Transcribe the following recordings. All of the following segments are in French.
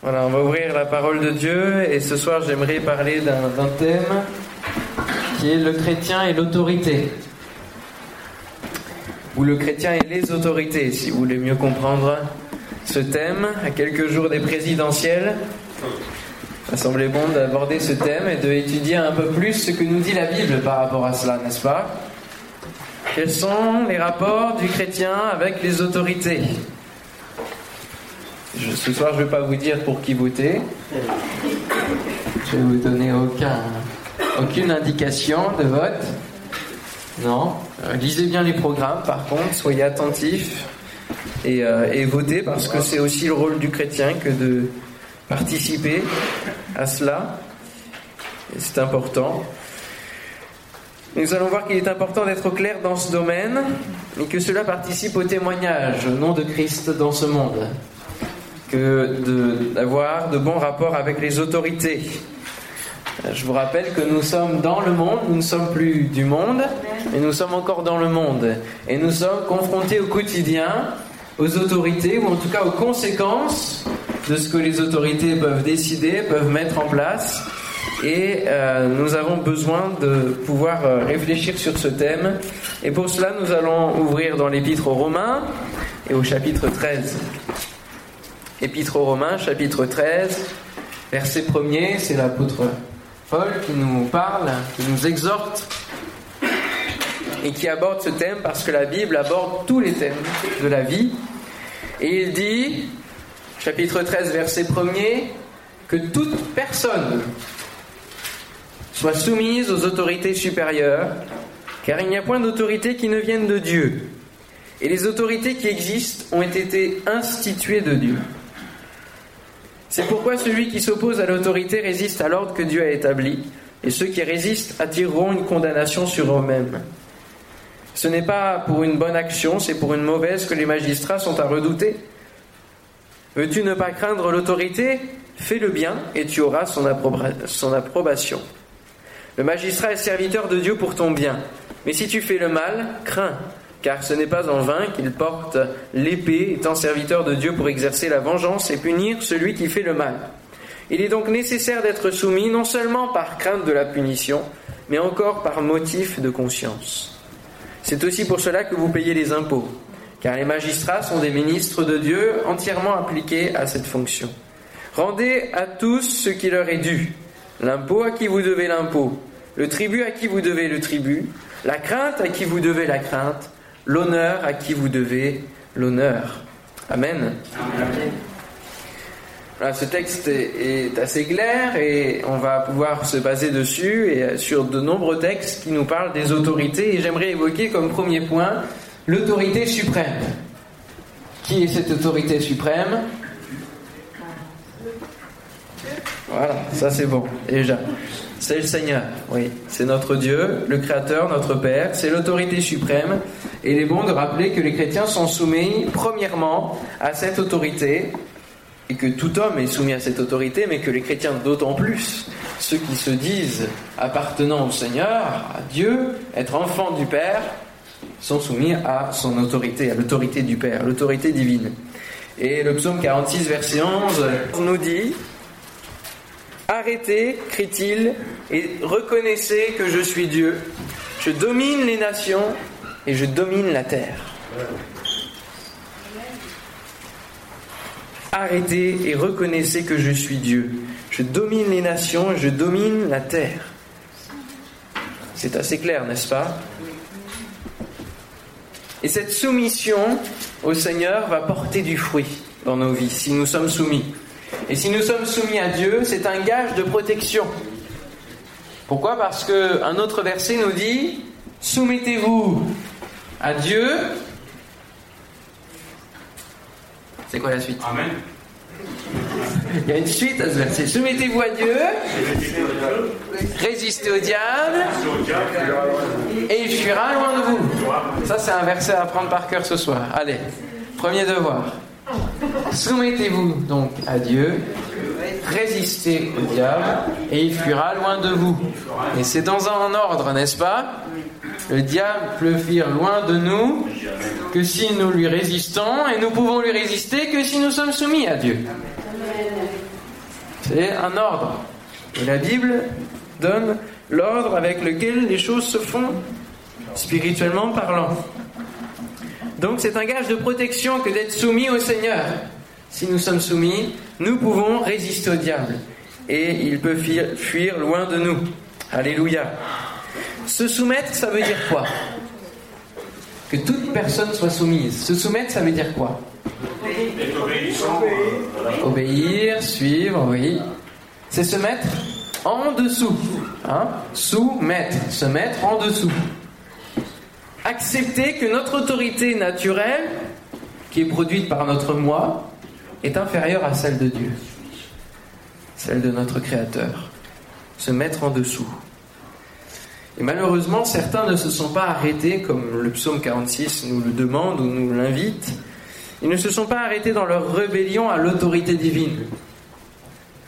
Voilà, on va ouvrir la parole de Dieu et ce soir j'aimerais parler d'un thème qui est le chrétien et l'autorité. Ou le chrétien et les autorités, si vous voulez mieux comprendre ce thème, à quelques jours des présidentielles. Ça semblait bon d'aborder ce thème et d'étudier un peu plus ce que nous dit la Bible par rapport à cela, n'est-ce pas? Quels sont les rapports du chrétien avec les autorités? Ce soir, je ne vais pas vous dire pour qui voter. Je vais vous donner aucun, aucune indication de vote. Non. Euh, lisez bien les programmes, par contre, soyez attentifs et, euh, et votez parce que c'est aussi le rôle du chrétien que de participer à cela. C'est important. Nous allons voir qu'il est important d'être clair dans ce domaine et que cela participe au témoignage au nom de Christ dans ce monde que d'avoir de, bons rapports avec les autorités. Je vous rappelle que nous sommes dans le monde, nous ne sommes plus du monde, mais nous sommes encore dans le monde. Et nous sommes confrontés au quotidien aux autorités, ou en tout cas aux conséquences de ce que les autorités peuvent décider, peuvent mettre en place. Et euh, nous avons besoin de pouvoir euh, réfléchir sur ce thème. Et pour cela, nous allons ouvrir dans l'épître aux Romains et au chapitre 13. Épître aux Romains, chapitre 13, verset 1er, c'est l'apôtre Paul qui nous parle, qui nous exhorte et qui aborde ce thème parce que la Bible aborde tous les thèmes de la vie. Et il dit, chapitre 13, verset 1er, que toute personne soit soumise aux autorités supérieures, car il n'y a point d'autorité qui ne vienne de Dieu. Et les autorités qui existent ont été instituées de Dieu. C'est pourquoi celui qui s'oppose à l'autorité résiste à l'ordre que Dieu a établi, et ceux qui résistent attireront une condamnation sur eux-mêmes. Ce n'est pas pour une bonne action, c'est pour une mauvaise que les magistrats sont à redouter. Veux-tu ne pas craindre l'autorité? Fais le bien et tu auras son, approbation. Le magistrat est serviteur de Dieu pour ton bien. Mais si tu fais le mal, crains, car ce n'est pas en vain qu'il porte l'épée, étant serviteur de Dieu pour exercer la vengeance et punir celui qui fait le mal. Il est donc nécessaire d'être soumis non seulement par crainte de la punition, mais encore par motif de conscience. C'est aussi pour cela que vous payez les impôts, car les magistrats sont des ministres de Dieu entièrement appliqués à cette fonction. Rendez à tous ce qui leur est dû, l'impôt à qui vous devez l'impôt, le tribut à qui vous devez le tribut, la crainte à qui vous devez la crainte, l'honneur à qui vous devez l'honneur. Amen. ce texte est, assez clair et on va pouvoir se baser dessus et sur de nombreux textes qui nous parlent des autorités. Et j'aimerais évoquer comme premier point l'autorité suprême. Qui est cette autorité suprême? Voilà, ça c'est bon, déjà. C'est le Seigneur, oui. C'est notre Dieu, le Créateur, notre Père. C'est l'autorité suprême. Et il est bon de rappeler que les chrétiens sont soumis, premièrement, à cette autorité, et que tout homme est soumis à cette autorité, mais que les chrétiens d'autant plus, ceux qui se disent appartenant au Seigneur, à Dieu, être enfants du Père, sont soumis à son autorité, à l'autorité du Père, l'autorité divine. Et le psaume 46, verset 11, nous dit Arrêtez, crie-t-il, et reconnaissez que je suis Dieu. Je domine les nations et je domine la terre. Arrêtez et reconnaissez que je suis Dieu. Je domine les nations et je domine la terre. C'est assez clair, n'est-ce pas? Et cette soumission au Seigneur va porter du fruit dans nos vies si nous sommes soumis. Et si nous sommes soumis à Dieu, c'est un gage de protection. Pourquoi? Parce qu'un autre verset nous dit Soumettez-vous à Dieu. C'est quoi la suite? Amen. Il y a une suite à ce verset. Soumettez-vous à Dieu, résistez au diable, et il fuira loin de vous. Ça, c'est un verset à prendre par cœur ce soir. Allez, premier devoir. Soumettez-vous donc à Dieu, résistez au diable, et il fuira loin de vous. Et c'est dans un ordre, n'est-ce pas? Le diable peut fuir loin de nous que si nous lui résistons, et nous pouvons lui résister que si nous sommes soumis à Dieu. C'est un ordre. Et la Bible donne l'ordre avec lequel les choses se font, spirituellement parlant. Donc c'est un gage de protection que d'être soumis au Seigneur. Si nous sommes soumis, nous pouvons résister au diable. Et il peut fuir loin de nous. Alléluia. Se soumettre, ça veut dire quoi? Que toute personne soit soumise. Se soumettre, ça veut dire quoi? Obéir, suivre, oui. C'est se mettre en dessous. Hein? Soumettre, se mettre en dessous. Accepter que notre autorité naturelle, qui est produite par notre moi, est inférieure à celle de Dieu, celle de notre Créateur. Se mettre en dessous. Et malheureusement, certains ne se sont pas arrêtés, comme le psaume 46 nous le demande ou nous l'invite, ils ne se sont pas arrêtés dans leur rébellion à l'autorité divine.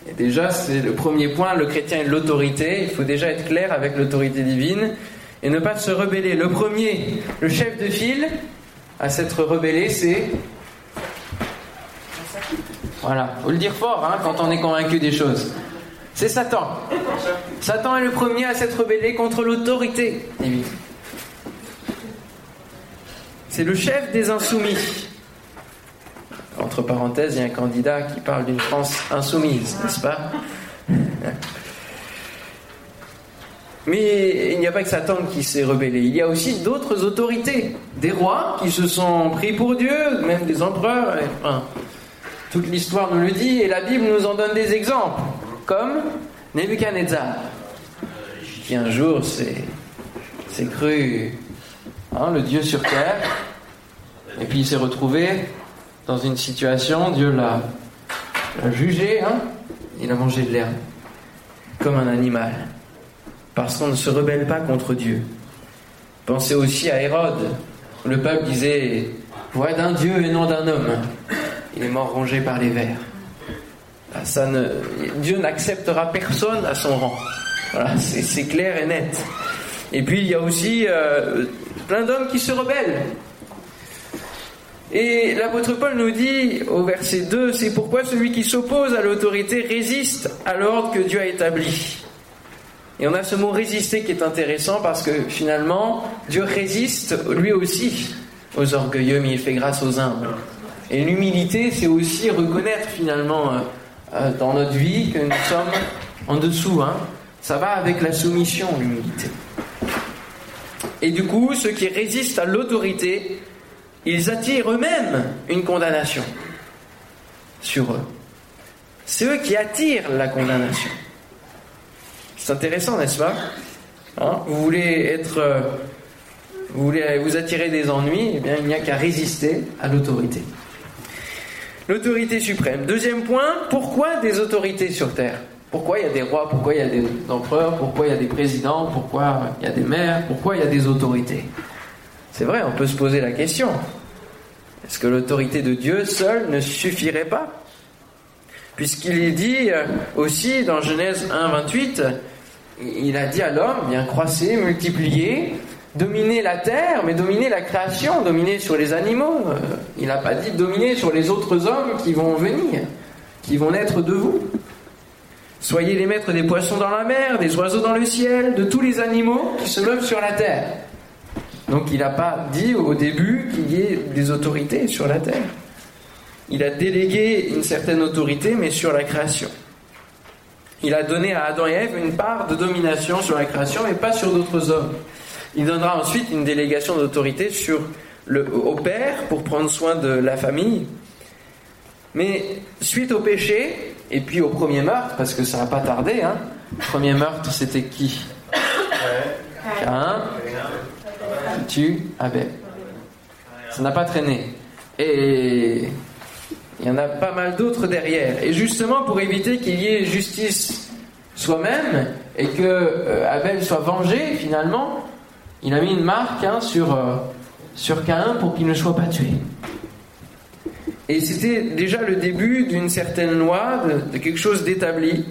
Et déjà, c'est le premier point, le chrétien est l'autorité, il faut déjà être clair avec l'autorité divine et ne pas se rebeller. Le premier, le chef de file à s'être rebellé, c'est... Voilà, faut le dire fort hein, quand on est convaincu des choses. C'est Satan. Satan est le premier à s'être rebellé contre l'autorité. C'est le chef des insoumis. Entre parenthèses, il y a un candidat qui parle d'une France insoumise, n'est-ce pas? Mais il n'y a pas que Satan qui s'est rebellé, il y a aussi d'autres autorités, des rois qui se sont pris pour Dieu, même des empereurs. toute l'histoire nous le dit et la Bible nous en donne des exemples, comme Nebuchadnezzar, qui un jour s'est cru hein, le Dieu sur terre, et puis il s'est retrouvé dans une situation, Dieu l'a jugé, hein il a mangé de l'herbe, comme un animal, parce qu'on ne se rebelle pas contre Dieu. Pensez aussi à Hérode, le peuple disait Voix d'un Dieu et non d'un homme. Il est mort rongé par les vers. Ah, Dieu n'acceptera personne à son rang. Voilà, c'est clair et net. Et puis il y a aussi euh, plein d'hommes qui se rebellent. Et l'apôtre Paul nous dit au verset 2, c'est pourquoi celui qui s'oppose à l'autorité résiste à l'ordre que Dieu a établi. Et on a ce mot résister qui est intéressant parce que finalement, Dieu résiste lui aussi aux orgueilleux, mais il fait grâce aux humbles. Et l'humilité, c'est aussi reconnaître finalement euh, euh, dans notre vie que nous sommes en dessous. Hein. Ça va avec la soumission, l'humilité. Et du coup, ceux qui résistent à l'autorité ils attirent eux-mêmes une condamnation sur eux. C'est eux qui attirent la condamnation. C'est intéressant, n'est-ce pas hein Vous voulez être, euh, vous voulez vous attirer des ennuis, eh bien il n'y a qu'à résister à l'autorité. L'autorité suprême. Deuxième point, pourquoi des autorités sur terre Pourquoi il y a des rois Pourquoi il y a des empereurs Pourquoi il y a des présidents Pourquoi il y a des maires Pourquoi il y a des autorités c'est vrai, on peut se poser la question. Est-ce que l'autorité de Dieu seule ne suffirait pas Puisqu'il est dit euh, aussi dans Genèse 1, 28, il a dit à l'homme, bien croissez, multipliez, dominez la terre, mais dominez la création, dominez sur les animaux. Euh, il n'a pas dit dominer sur les autres hommes qui vont venir, qui vont naître de vous. Soyez les maîtres des poissons dans la mer, des oiseaux dans le ciel, de tous les animaux qui se lèvent sur la terre. Donc il n'a pas dit au début qu'il y ait des autorités sur la terre. Il a délégué une certaine autorité, mais sur la création. Il a donné à Adam et Ève une part de domination sur la création, mais pas sur d'autres hommes. Il donnera ensuite une délégation d'autorité sur le, au père pour prendre soin de la famille. Mais suite au péché, et puis au premier meurtre, parce que ça n'a pas tardé, hein, le premier meurtre c'était qui Cain tu Abel. Ça n'a pas traîné. Et il y en a pas mal d'autres derrière. Et justement, pour éviter qu'il y ait justice soi-même et que euh, Abel soit vengé, finalement, il a mis une marque hein, sur, euh, sur Cain pour qu'il ne soit pas tué. Et c'était déjà le début d'une certaine loi, de quelque chose d'établi.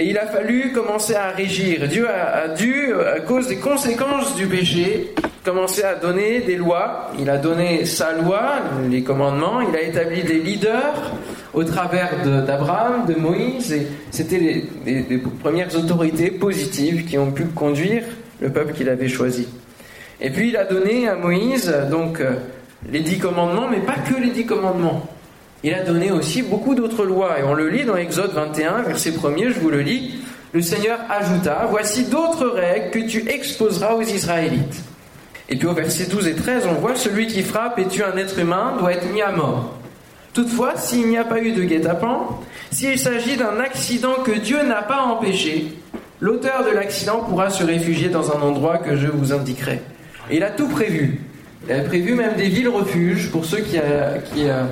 Et il a fallu commencer à régir. Dieu a, dû, à cause des conséquences du péché, commencer à donner des lois. Il a donné sa loi, les commandements. Il a établi des leaders au travers d'Abraham, de, Moïse, et c'était les, premières autorités positives qui ont pu conduire le peuple qu'il avait choisi. Et puis il a donné à Moïse donc euh, les dix commandements, mais pas que les dix commandements. Il a donné aussi beaucoup d'autres lois, et on le lit dans Exode 21, verset 1er, je vous le lis. Le Seigneur ajouta, Voici d'autres règles que tu exposeras aux Israélites. Et puis au verset 12 et 13, on voit celui qui frappe et tue un être humain doit être mis à mort. Toutefois, s'il n'y a pas eu de guet-apens, s'il s'agit d'un accident que Dieu n'a pas empêché, l'auteur de l'accident pourra se réfugier dans un endroit que je vous indiquerai. Et il a tout prévu. Il a prévu même des villes refuges pour ceux qui, euh, euh,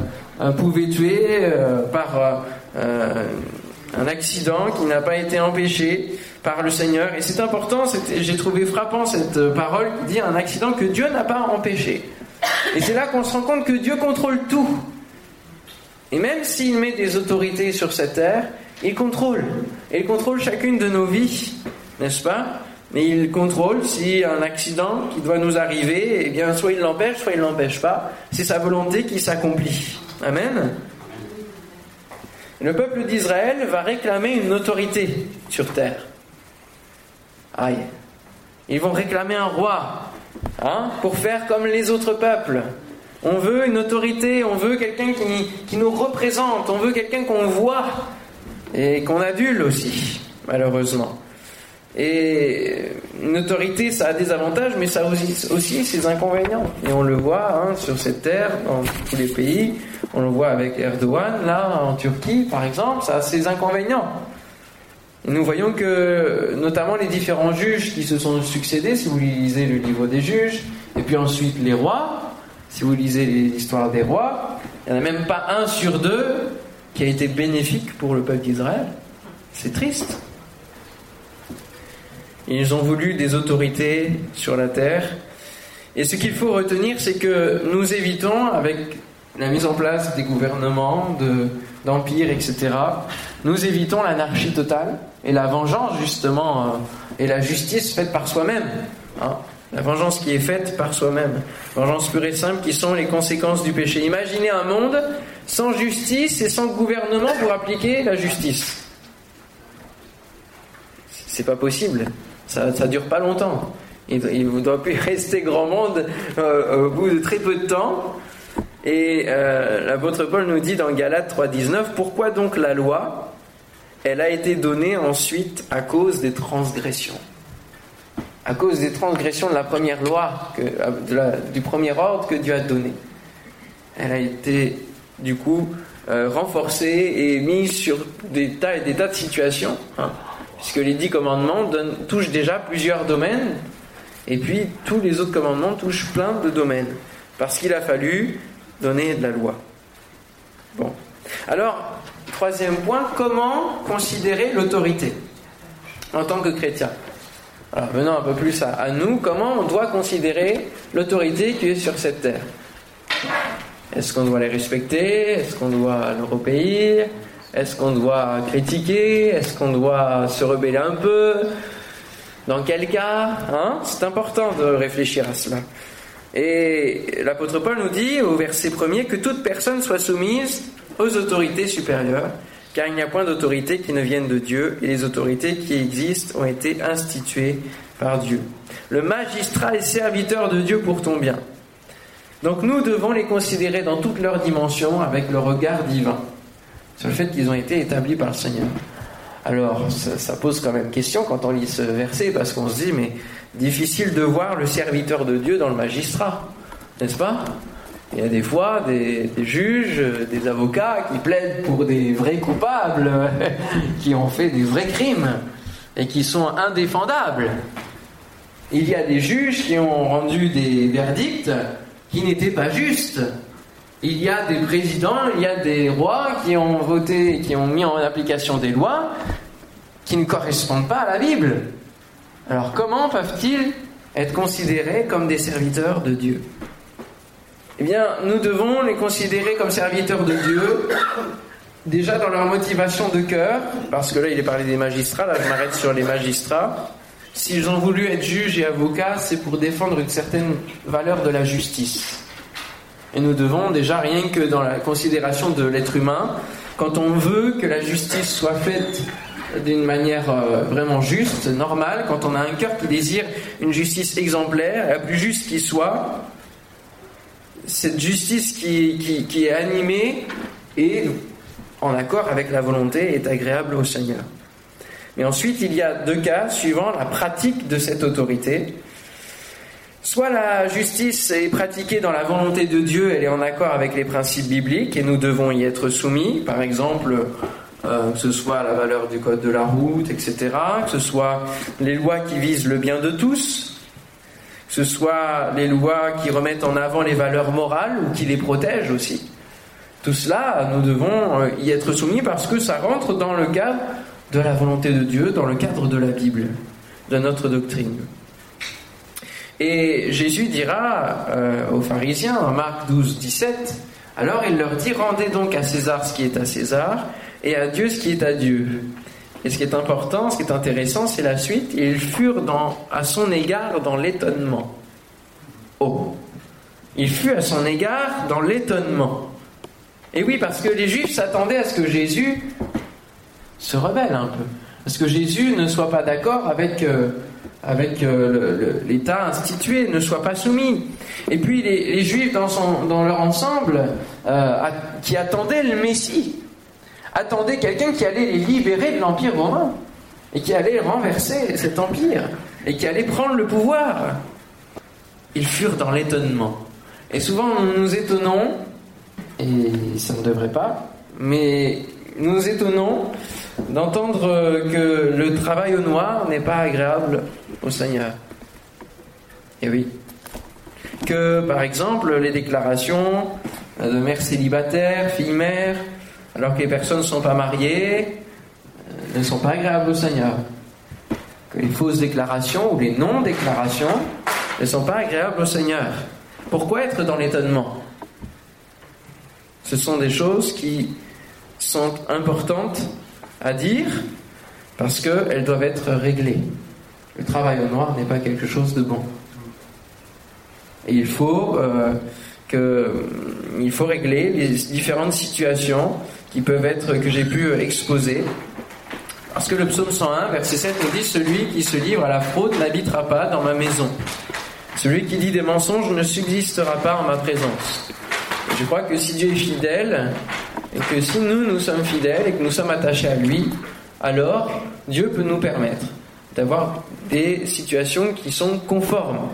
pouvaient tuer euh, par un accident qui n'a pas été empêché par le Seigneur. Et c'est important, j'ai trouvé frappant cette parole qui dit un accident que Dieu n'a pas empêché. Et c'est là qu'on se rend compte que Dieu contrôle tout. Et même s'il met des autorités sur cette terre, il contrôle. Et il contrôle chacune de nos vies, n'est-ce pas? Mais il contrôle si un accident qui doit nous arriver, eh bien, soit il l'empêche, soit il ne l'empêche pas. C'est sa volonté qui s'accomplit. Amen. Le peuple d'Israël va réclamer une autorité sur terre. Aïe. Ils vont réclamer un roi, hein, pour faire comme les autres peuples. On veut une autorité, on veut quelqu'un qui, qui, nous représente, on veut quelqu'un qu'on voit et qu'on adule aussi, malheureusement. Et une autorité, ça a des avantages, mais ça a aussi, ses inconvénients. Et on le voit hein, sur cette terre, dans tous les pays. On le voit avec Erdogan, là, en Turquie, par exemple, ça a ses inconvénients. Et nous voyons que, notamment les différents juges qui se sont succédés, si vous lisez le livre des juges, et puis ensuite les rois, si vous lisez l'histoire des rois, il n'y en a même pas un sur deux qui a été bénéfique pour le peuple d'Israël. C'est triste. Ils ont voulu des autorités sur la terre. Et ce qu'il faut retenir, c'est que nous évitons, avec la mise en place des gouvernements, d'empires, etc., nous évitons l'anarchie totale et la vengeance, justement, euh, et la justice faite par soi-même. Hein. La vengeance qui est faite par soi-même. Vengeance pure et simple qui sont les conséquences du péché. Imaginez un monde sans justice et sans gouvernement pour appliquer la justice. C'est pas possible. Ça ne dure pas longtemps. Il ne doit plus rester grand monde euh, au bout de très peu de temps. Et euh, l'apôtre Paul nous dit dans Galates 3.19, pourquoi donc la loi? Elle a été donnée ensuite à cause des transgressions. À cause des transgressions de la première loi, du premier ordre que Dieu a donné. Elle a été du coup euh, renforcée et mise sur des tas et des tas de situations. Hein puisque les dix commandements touchent déjà plusieurs domaines, et puis tous les autres commandements touchent plein de domaines, parce qu'il a fallu donner de la loi. Bon. Alors, troisième point, comment considérer l'autorité en tant que chrétien? Alors, venons un peu plus à nous, comment on doit considérer l'autorité qui est sur cette terre? Est-ce qu'on doit les respecter? Est-ce qu'on doit leur obéir est-ce qu'on doit critiquer? Est-ce qu'on doit se rebeller un peu? Dans quel cas hein? C'est important de réfléchir à cela. Et l'apôtre Paul nous dit au verset premier que toute personne soit soumise aux autorités supérieures, car il n'y a point d'autorité qui ne vienne de Dieu, et les autorités qui existent ont été instituées par Dieu. Le magistrat est serviteur de Dieu pour ton bien. Donc nous devons les considérer dans toutes leurs dimensions avec le regard divin sur le fait qu'ils ont été établis par le Seigneur. Alors, ça, pose quand même question quand on lit ce verset, parce qu'on se dit, mais difficile de voir le serviteur de Dieu dans le magistrat, n'est-ce pas? Il y a des fois des, juges, des avocats qui plaident pour des vrais coupables, qui ont fait des vrais crimes, et qui sont indéfendables. Il y a des juges qui ont rendu des verdicts qui n'étaient pas justes il y a des présidents, il y a des rois qui ont voté, qui ont mis en application des lois qui ne correspondent pas à la Bible. Alors comment peuvent-ils être considérés comme des serviteurs de Dieu? Eh bien, nous devons les considérer comme serviteurs de Dieu, déjà dans leur motivation de cœur, parce que là il est parlé des magistrats, là je m'arrête sur les magistrats. S'ils ont voulu être juges et avocats, c'est pour défendre une certaine valeur de la justice. Et nous devons déjà, rien que dans la considération de l'être humain, quand on veut que la justice soit faite d'une manière euh, vraiment juste, normale, quand on a un cœur qui désire une justice exemplaire, la plus juste qui soit, cette justice qui, qui est animée et en accord avec la volonté est agréable au Seigneur. Mais ensuite, il y a deux cas suivant la pratique de cette autorité. Soit la justice est pratiquée dans la volonté de Dieu, elle est en accord avec les principes bibliques et nous devons y être soumis. Par exemple, euh, que ce soit la valeur du code de la route, etc., que ce soit les lois qui visent le bien de tous, que ce soit les lois qui remettent en avant les valeurs morales ou qui les protègent aussi. Tout cela, nous devons euh, y être soumis parce que ça rentre dans le cadre de la volonté de Dieu, dans le cadre de la Bible, de notre doctrine. Et Jésus dira euh, aux pharisiens, en Marc 12, 17, alors il leur dit, rendez donc à César ce qui est à César, et à Dieu ce qui est à Dieu. Et ce qui est important, ce qui est intéressant, c'est la suite. Ils furent à son égard dans l'étonnement. Oh Il fut à son égard dans l'étonnement. Et oui, parce que les Juifs s'attendaient à ce que Jésus se rebelle un peu. Parce que Jésus ne soit pas d'accord avec, euh, avec euh, l'État institué, ne soit pas soumis. Et puis les, Juifs, dans, leur ensemble, euh, qui attendaient le Messie, attendaient quelqu'un qui allait les libérer de l'Empire romain, et qui allait renverser cet empire, et qui allait prendre le pouvoir. Ils furent dans l'étonnement. Et souvent, nous nous étonnons et ça ne devrait pas, mais nous nous étonnons d'entendre que le travail au noir n'est pas agréable au Seigneur. Et oui. Que, par exemple, les déclarations de mères célibataires, filles-mères, alors que les personnes ne sont pas mariées, euh, ne sont pas agréables au Seigneur. Que les fausses déclarations ou les non-déclarations ne sont pas agréables au Seigneur. Pourquoi être dans l'étonnement? Ce sont des choses qui sont importantes à dire parce qu'elles doivent être réglées. Le travail au noir n'est pas quelque chose de bon. Et il faut, euh, que, il faut régler les différentes situations qui peuvent être, que j'ai pu exposer. Parce que le psaume 101, verset 7 nous dit Celui qui se livre à la fraude n'habitera pas dans ma maison. Celui qui dit des mensonges ne subsistera pas en ma présence. Je crois que si Dieu est fidèle, et que si nous, nous sommes fidèles et que nous sommes attachés à lui, alors Dieu peut nous permettre d'avoir des situations qui sont conformes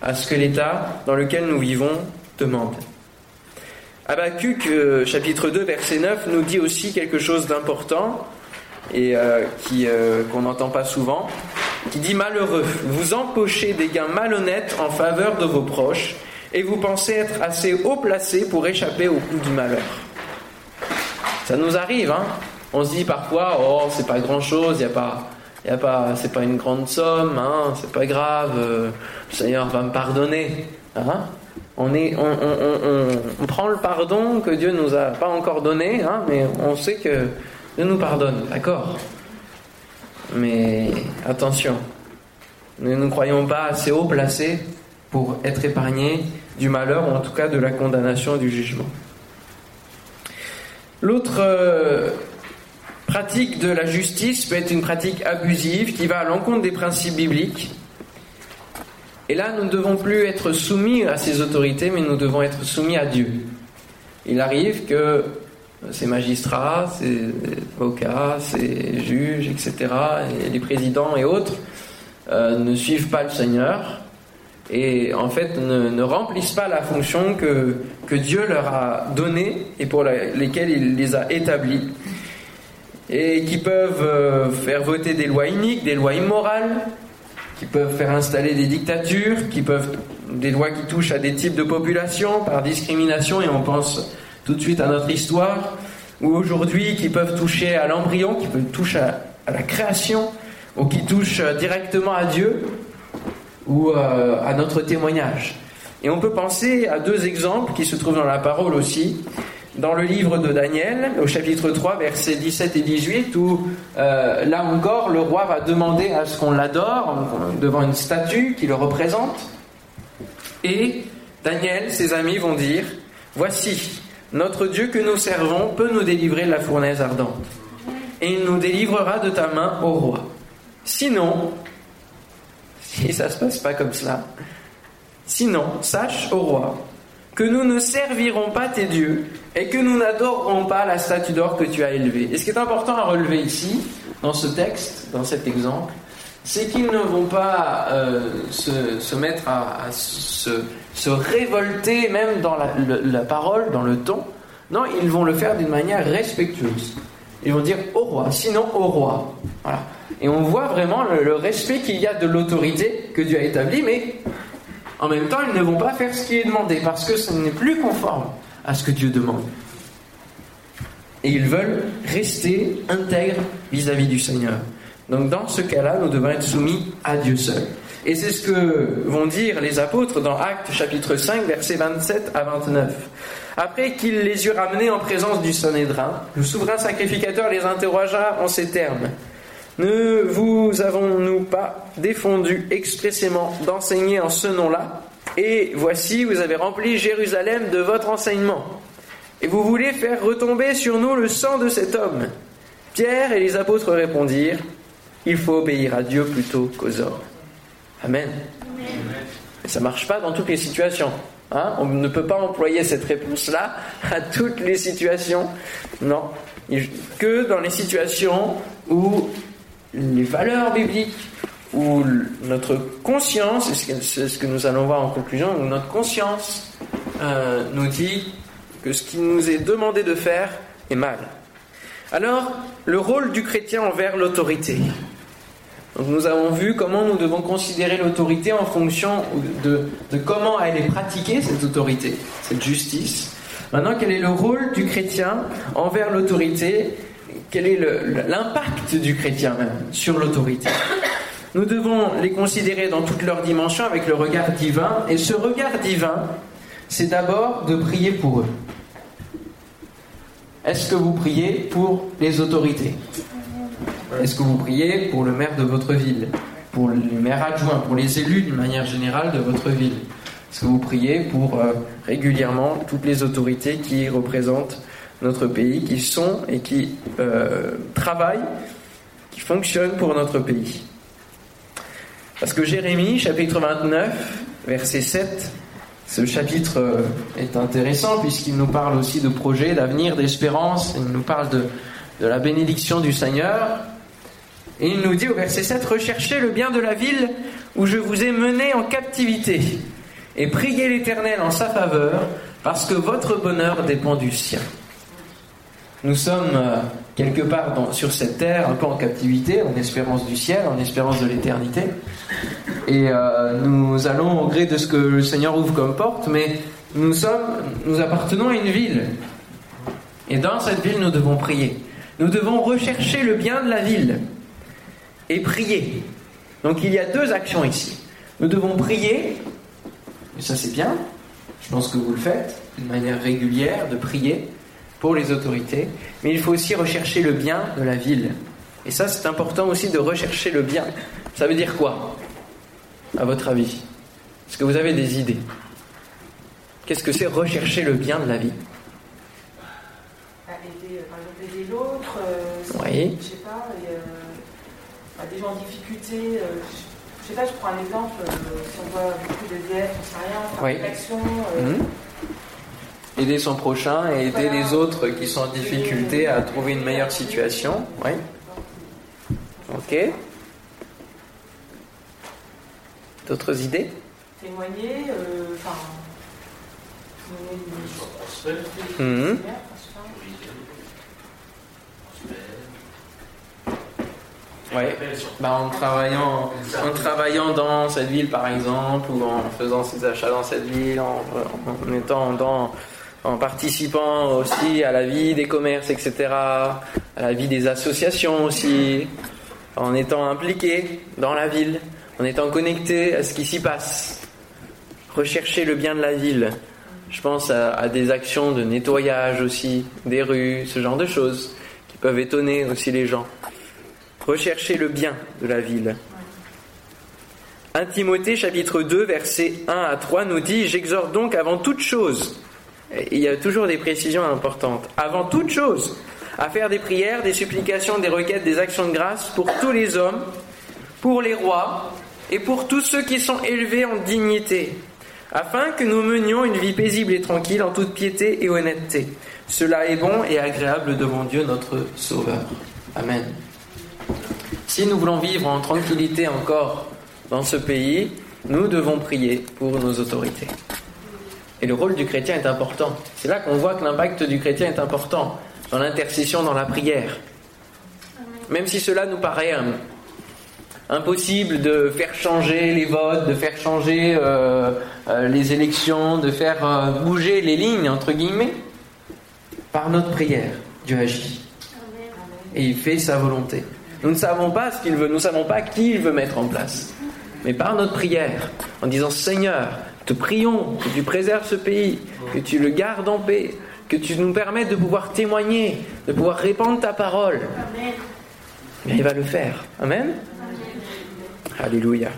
à ce que l'État dans lequel nous vivons demande. Habakkuk, euh, chapitre 2, verset 9, nous dit aussi quelque chose d'important et euh, euh, qu'on n'entend pas souvent, qui dit Malheureux, vous empochez des gains malhonnêtes en faveur de vos proches et vous pensez être assez haut placé pour échapper au coup du malheur. Ça nous arrive, hein. On se dit parfois, oh, c'est pas grand chose, y a pas, y a pas, c'est pas une grande somme, hein, c'est pas grave, euh, le Seigneur va me pardonner, hein. On, est, on, prend le pardon que Dieu nous a pas encore donné, hein, mais on sait que Dieu nous pardonne, d'accord. Mais attention, ne nous croyons pas assez haut placés pour être épargnés du malheur, ou en tout cas de la condamnation et du jugement. L'autre euh, pratique de la justice peut être une pratique abusive qui va à l'encontre des principes bibliques. Et là, nous ne devons plus être soumis à ces autorités, mais nous devons être soumis à Dieu. Il arrive que ces magistrats, ces avocats, ces juges, etc., et les présidents et autres, euh, ne suivent pas le Seigneur et en fait ne, remplissent pas la fonction que, que, Dieu leur a donnée et pour lesquelles il les a établis. Et qui peuvent euh, faire voter des lois iniques, des lois immorales, qui peuvent faire installer des dictatures, qui peuvent des lois qui touchent à des types de populations par discrimination, et on pense tout de suite à notre histoire, ou aujourd'hui qui peuvent toucher à l'embryon, qui peuvent toucher à, à la création, ou qui touchent directement à Dieu, ou euh, à notre témoignage. Et on peut penser à deux exemples qui se trouvent dans la parole aussi. Dans le livre de Daniel, au chapitre 3, versets 17 et 18, où euh, là encore, le roi va demander à ce qu'on l'adore devant une statue qui le représente. Et Daniel, ses amis vont dire, Voici, notre Dieu que nous servons peut nous délivrer de la fournaise ardente. Et il nous délivrera de ta main, au roi. Sinon, si ça ne se passe pas comme cela, sinon, sache, au roi, que nous ne servirons pas tes dieux et que nous n'adorerons pas la statue d'or que tu as élevée. Et ce qui est important à relever ici, dans ce texte, dans cet exemple, c'est qu'ils ne vont pas euh, se, mettre à, se, révolter même dans la, parole, dans le ton. Non, ils vont le faire d'une manière respectueuse. Ils vont dire au roi, sinon au roi. Voilà. Et on voit vraiment le, respect qu'il y a de l'autorité que Dieu a établie, mais en même temps, ils ne vont pas faire ce qui est demandé parce que ce n'est plus conforme à ce que Dieu demande. Et ils veulent rester intègres vis-à-vis du Seigneur. Donc dans ce cas-là, nous devons être soumis à Dieu seul. Et c'est ce que vont dire les apôtres dans Actes chapitre 5, versets 27 à 29. Après qu'il les eut ramenés en présence du Sanhédrin, le souverain sacrificateur les interrogea en ces termes. Ne vous avons-nous pas défendu expressément d'enseigner en ce nom-là? Et voici, vous avez rempli Jérusalem de votre enseignement. Et vous voulez faire retomber sur nous le sang de cet homme? Pierre et les apôtres répondirent, il faut obéir à Dieu plutôt qu'aux hommes. Amen. Mais ça marche pas dans toutes les situations. Hein? On ne peut pas employer cette réponse-là à toutes les situations. Non. Que dans les situations où les valeurs bibliques, où notre conscience, c'est ce que nous allons voir en conclusion, où notre conscience euh, nous dit que ce qui nous est demandé de faire est mal. Alors, le rôle du chrétien envers l'autorité. nous avons vu comment nous devons considérer l'autorité en fonction de, comment elle est pratiquée, cette autorité, cette justice. Maintenant, quel est le rôle du chrétien envers l'autorité Quel est l'impact du chrétien même sur l'autorité Nous devons les considérer dans toutes leurs dimensions avec le regard divin. Et ce regard divin, c'est d'abord de prier pour eux. Est-ce que vous priez pour les autorités? Est-ce que vous priez pour le maire de votre ville? Pour les maires adjoints Pour les élus d'une manière générale de votre ville? Est-ce que vous priez pour euh, régulièrement toutes les autorités qui représentent notre pays, qui sont et qui euh, travaillent, qui fonctionnent pour notre pays Parce que Jérémie, chapitre 29, verset 7, ce chapitre euh, est intéressant puisqu'il nous parle aussi de projets, d'avenir, d'espérance. Il nous parle de, de la bénédiction du Seigneur. Et il nous dit au verset 7, Recherchez le bien de la ville où je vous ai mené en captivité et priez l'Éternel en sa faveur parce que votre bonheur dépend du sien. Nous sommes euh, quelque part sur cette terre, un peu en captivité, en espérance du ciel, en espérance de l'éternité. Et euh, nous allons au gré de ce que le Seigneur ouvre comme porte, mais nous sommes, nous appartenons à une ville. Et dans cette ville, nous devons prier. Nous devons rechercher le bien de la ville et prier. Donc il y a deux actions ici. Nous devons prier, et ça c'est bien, je pense que vous le faites, d'une manière régulière, de prier pour les autorités, mais il faut aussi rechercher le bien de la ville. Et ça, c'est important aussi de rechercher le bien. Ça veut dire quoi, à votre avis? Est-ce que vous avez des idées? Qu'est-ce que c'est rechercher le bien de la vie? Bah, aider, Par exemple, aider l'autre. Euh, oui. Je sais pas, euh, bah, des gens en difficulté. Euh, je sais pas, je prends un exemple. si on voit beaucoup de on sait rien, fait oui. action. Mhm aider son prochain et aider les autres qui sont en difficulté à trouver une meilleure situation. Oui. Ok. D'autres idées? Témoigner, euh, enfin. Mmh. Ouais. Bah, en, travaillant, en travaillant dans cette ville par exemple, ou en faisant ses achats dans cette ville, en, en étant dans en participant aussi à la vie des commerces, etc., à la vie des associations aussi, en étant impliqué dans la ville, en étant connecté à ce qui s'y passe. Rechercher le bien de la ville. Je pense à, des actions de nettoyage aussi, des rues, ce genre de choses, qui peuvent étonner aussi les gens. Rechercher le bien de la ville. 1 Timothée chapitre 2 versets 1 à 3 nous dit J'exhorte donc avant toute chose il y a toujours des précisions importantes. Avant toute chose, à faire des prières, des supplications, des requêtes, des actions de grâce pour tous les hommes, pour les rois et pour tous ceux qui sont élevés en dignité, afin que nous menions une vie paisible et tranquille en toute piété et honnêteté. Cela est bon et agréable devant Dieu notre Sauveur. Amen. Si nous voulons vivre en tranquillité encore dans ce pays, nous devons prier pour nos autorités. Et le rôle du chrétien est important. C'est là qu'on voit que l'impact du chrétien est important, dans l'intercession, dans la prière. Même si cela nous paraît impossible de faire changer les votes, de faire changer euh, euh, les élections, de faire euh, bouger les lignes, entre guillemets, par notre prière, Dieu agit. Et il fait sa volonté. Nous ne savons pas ce qu'il veut, nous ne savons pas qui il veut mettre en place. Mais par notre prière, en disant Seigneur, te prions que tu préserves ce pays, que tu le gardes en paix, que tu nous permettes de pouvoir témoigner, de pouvoir répandre ta parole. Mais il va le faire. Amen. Alléluia.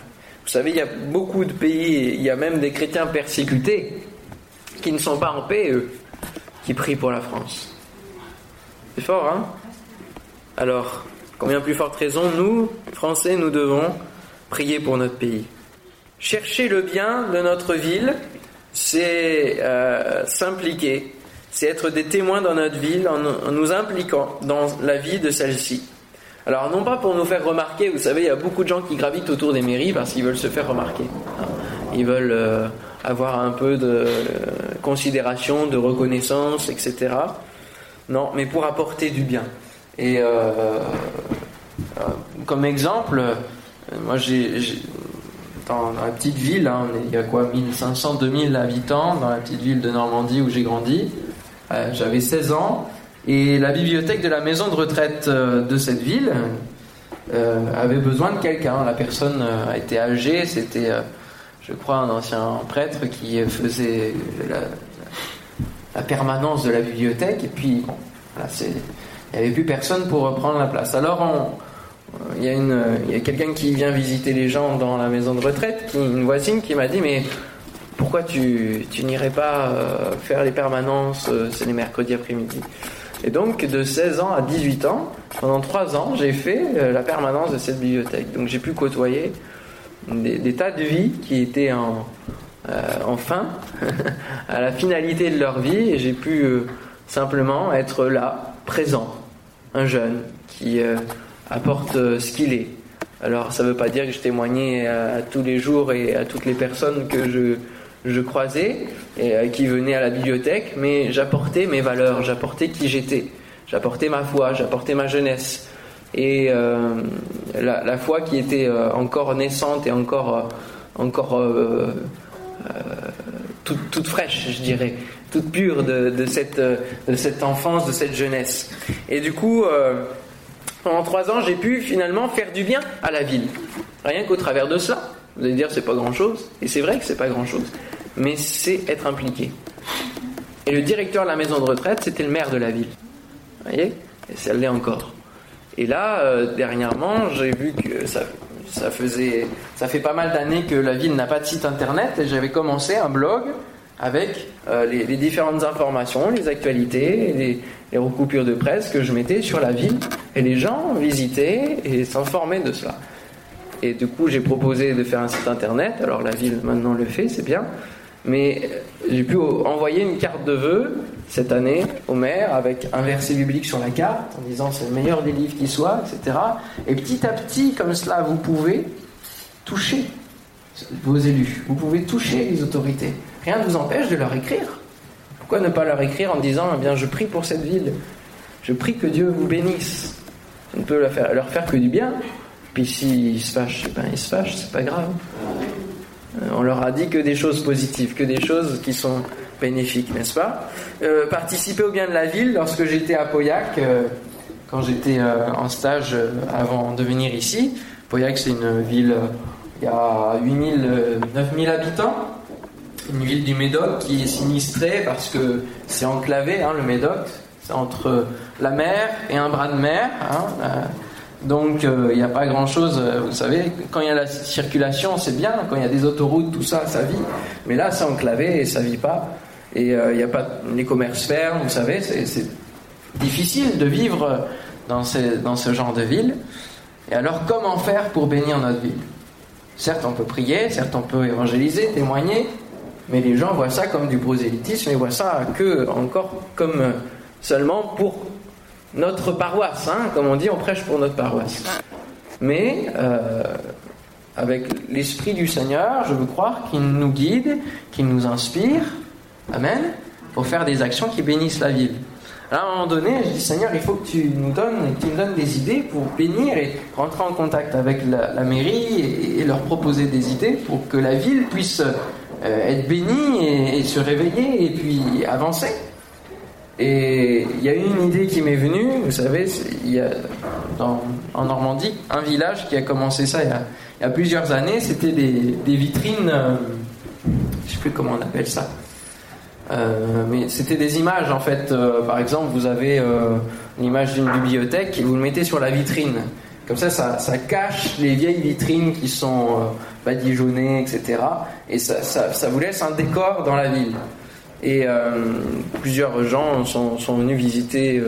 Vous savez, il y a beaucoup de pays, il y a même des chrétiens persécutés qui ne sont pas en paix, eux, qui prient pour la France. C'est fort, hein? Alors, combien plus forte raison, nous, Français, nous devons prier pour notre pays. Chercher le bien de notre ville, c'est euh, s'impliquer, c'est être des témoins dans notre ville en, nous impliquant dans la vie de celle-ci. Alors non pas pour nous faire remarquer, vous savez, il y a beaucoup de gens qui gravitent autour des mairies parce qu'ils veulent se faire remarquer. Ils veulent euh, avoir un peu de euh, considération, de reconnaissance, etc. Non, mais pour apporter du bien. Et comme exemple, moi j'ai dans, la petite ville, hein, il y a quoi 1500, 2000 habitants dans la petite ville de Normandie où j'ai grandi. Euh, j'avais 16 ans et la bibliothèque de la maison de retraite euh, de cette ville euh, avait besoin de quelqu'un. La personne a été âgée, c'était, je crois, un ancien prêtre qui faisait la, permanence de la bibliothèque et puis il n'y avait plus personne pour reprendre la place. Alors on, il y a, a quelqu'un qui vient visiter les gens dans la maison de retraite, qui, une voisine qui m'a dit mais pourquoi tu, tu n'irais pas euh, faire les permanences, euh, c'est les mercredis après-midi? Et donc de 16 ans à 18 ans, pendant 3 ans, j'ai fait euh, la permanence de cette bibliothèque. Donc j'ai pu côtoyer des, tas de vies qui étaient en, en fin, à la finalité de leur vie, et j'ai pu simplement être là, présent, un jeune qui apporte euh, ce qu'il est. Alors ça ne veut pas dire que je témoignais à, tous les jours et à toutes les personnes que je, je croisais et euh, qui venaient à la bibliothèque, mais j'apportais mes valeurs, j'apportais qui j'étais, j'apportais ma foi, j'apportais ma jeunesse. Et euh, la, foi qui était encore naissante et encore, encore toute, toute, fraîche, je dirais, toute pure de, de, cette, de cette enfance, de cette jeunesse. Et du coup, pendant trois ans, j'ai pu finalement faire du bien à la ville. Rien qu'au travers de cela. Vous allez dire, c'est pas grand chose. Et c'est vrai que c'est pas grand chose. Mais c'est être impliqué. Et le directeur de la maison de retraite, c'était le maire de la ville. Vous voyez? Et ça l'est encore. Et là, euh, dernièrement, j'ai vu que ça, ça, faisait, ça fait pas mal d'années que la ville n'a pas de site internet et j'avais commencé un blog avec euh, les, différentes informations, les actualités, les, les, recoupures de presse que je mettais sur la ville. Et les gens visitaient et s'informaient de cela. Et du coup, j'ai proposé de faire un site internet. Alors la ville maintenant le fait, c'est bien. Mais j'ai pu envoyer une carte de vœux cette année au maire avec un verset biblique sur la carte en disant c'est le meilleur des livres qui soit, etc. Et petit à petit, comme cela, vous pouvez toucher vos élus. Vous pouvez toucher les autorités. Rien ne vous empêche de leur écrire. Pourquoi ne pas leur écrire en disant eh bien, Je prie pour cette ville, je prie que Dieu vous bénisse. On ne peut leur faire, leur faire que du bien. Puis s'ils se fâchent, eh ben, ils se fâchent, c'est pas grave. Euh, on leur a dit que des choses positives, que des choses qui sont bénéfiques, n'est-ce pas? Euh, Participer au bien de la ville, lorsque j'étais à Pauillac, euh, quand j'étais en stage avant de venir ici, Pauillac c'est une ville, il y a 8000, 9000 habitants une ville du Médoc qui est sinistrée parce que c'est enclavé, hein, le Médoc, c'est entre la mer et un bras de mer. Hein, euh, donc euh, il n'y a pas grand-chose, euh, vous savez, quand il y a la circulation c'est bien, quand il y a des autoroutes, tout ça, ça vit. Mais là c'est enclavé et ça vit pas. Et il n'y a pas les commerces fermes, vous savez, c'est difficile de vivre dans ce, dans ce genre de ville. Et alors, comment faire pour bénir notre ville? Certes, on peut prier, certes, on peut évangéliser, témoigner, mais les gens voient ça comme du prosélytisme et voient ça que encore comme seulement pour notre paroisse. Hein comme on dit, on prêche pour notre paroisse. Mais euh, avec l'Esprit du Seigneur, je veux croire qu'il nous guide, qu'il nous inspire, Amen, pour faire des actions qui bénissent la ville. À un moment donné, je dis Seigneur, il faut que tu nous donnes, tu nous donnes des idées pour bénir et rentrer en contact avec la, mairie et, leur proposer des idées pour que la ville puisse euh, être bénie et, se réveiller et puis avancer. Et il y a une idée qui m'est venue, vous savez, il y a en Normandie un village qui a commencé ça il y a, plusieurs années, c'était des, vitrines, euh, je ne sais plus comment on appelle ça, euh, mais c'était des images en fait. Par exemple, vous avez l'image d'une bibliothèque et vous le mettez sur la vitrine. Comme ça, ça, cache les vieilles vitrines qui sont badigeonnées, etc. Et ça, ça, vous laisse un décor dans la ville. Et plusieurs gens sont, sont venus visiter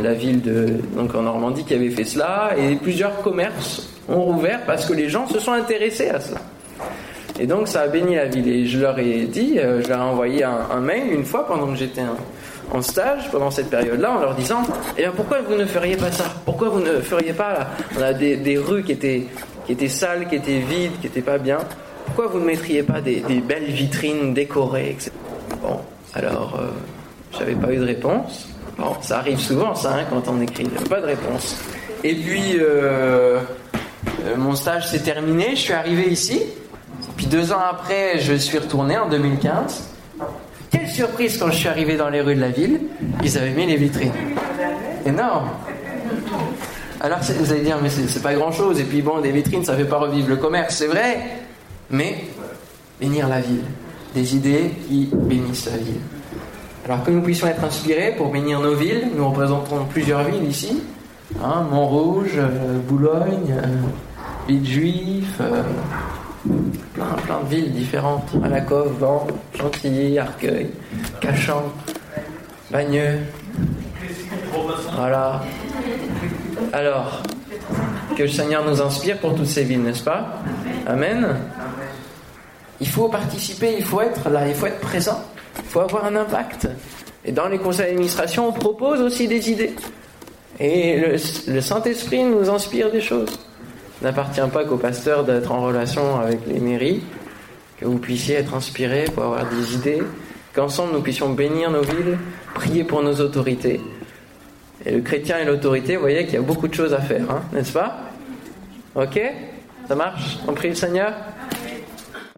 la, ville de, donc en Normandie qui avait fait cela. Et plusieurs commerces ont rouvert parce que les gens se sont intéressés à cela. Et donc ça a béni la ville. Et je leur ai dit, euh, je leur ai envoyé un, mail une fois pendant que j'étais en, stage, pendant cette période-là, en leur disant, eh bien pourquoi vous ne feriez pas ça? Pourquoi vous ne feriez pas là a des, rues qui étaient, qui étaient sales, qui étaient vides, qui n'étaient pas bien? Pourquoi vous ne mettriez pas des, belles vitrines décorées, etc. Bon, alors, euh, j'avais pas eu de réponse. Bon, ça arrive souvent, ça, hein, quand on écrit, pas de réponse. Et puis, euh, mon stage s'est terminé, je suis arrivé ici, puis deux ans après, je suis retourné en 2015. Surprise quand je suis arrivé dans les rues de la ville, ils avaient mis les vitrines. Énorme. Alors vous allez dire, mais c'est pas grand chose. Et puis bon, des vitrines, ça fait pas revivre le commerce, c'est vrai. Mais bénir la ville. Des idées qui bénissent la ville. Alors que nous puissions être inspirés pour bénir nos villes, nous représentons plusieurs villes ici. Hein, Montrouge, euh, Boulogne, euh, Villejuif, euh, plein, plein de villes différentes. Malakoff, Vent, Chantilly, Arcueil, Cachan, Bagneux. Voilà. Alors, que le Seigneur nous inspire pour toutes ces villes, n'est-ce pas? Amen. Il faut participer, il faut être là, il faut être présent, il faut avoir un impact. Et dans les conseils d'administration, on propose aussi des idées. Et le Saint-Esprit nous inspire des choses n'appartient pas qu'au pasteur d'être en relation avec les mairies, que vous puissiez être inspirés pour avoir des idées, qu'ensemble nous puissions bénir nos villes, prier pour nos autorités. Et le chrétien et l'autorité, vous voyez qu'il y a beaucoup de choses à faire, hein, n'est-ce pas? Ok? Ça marche? On prie le Seigneur?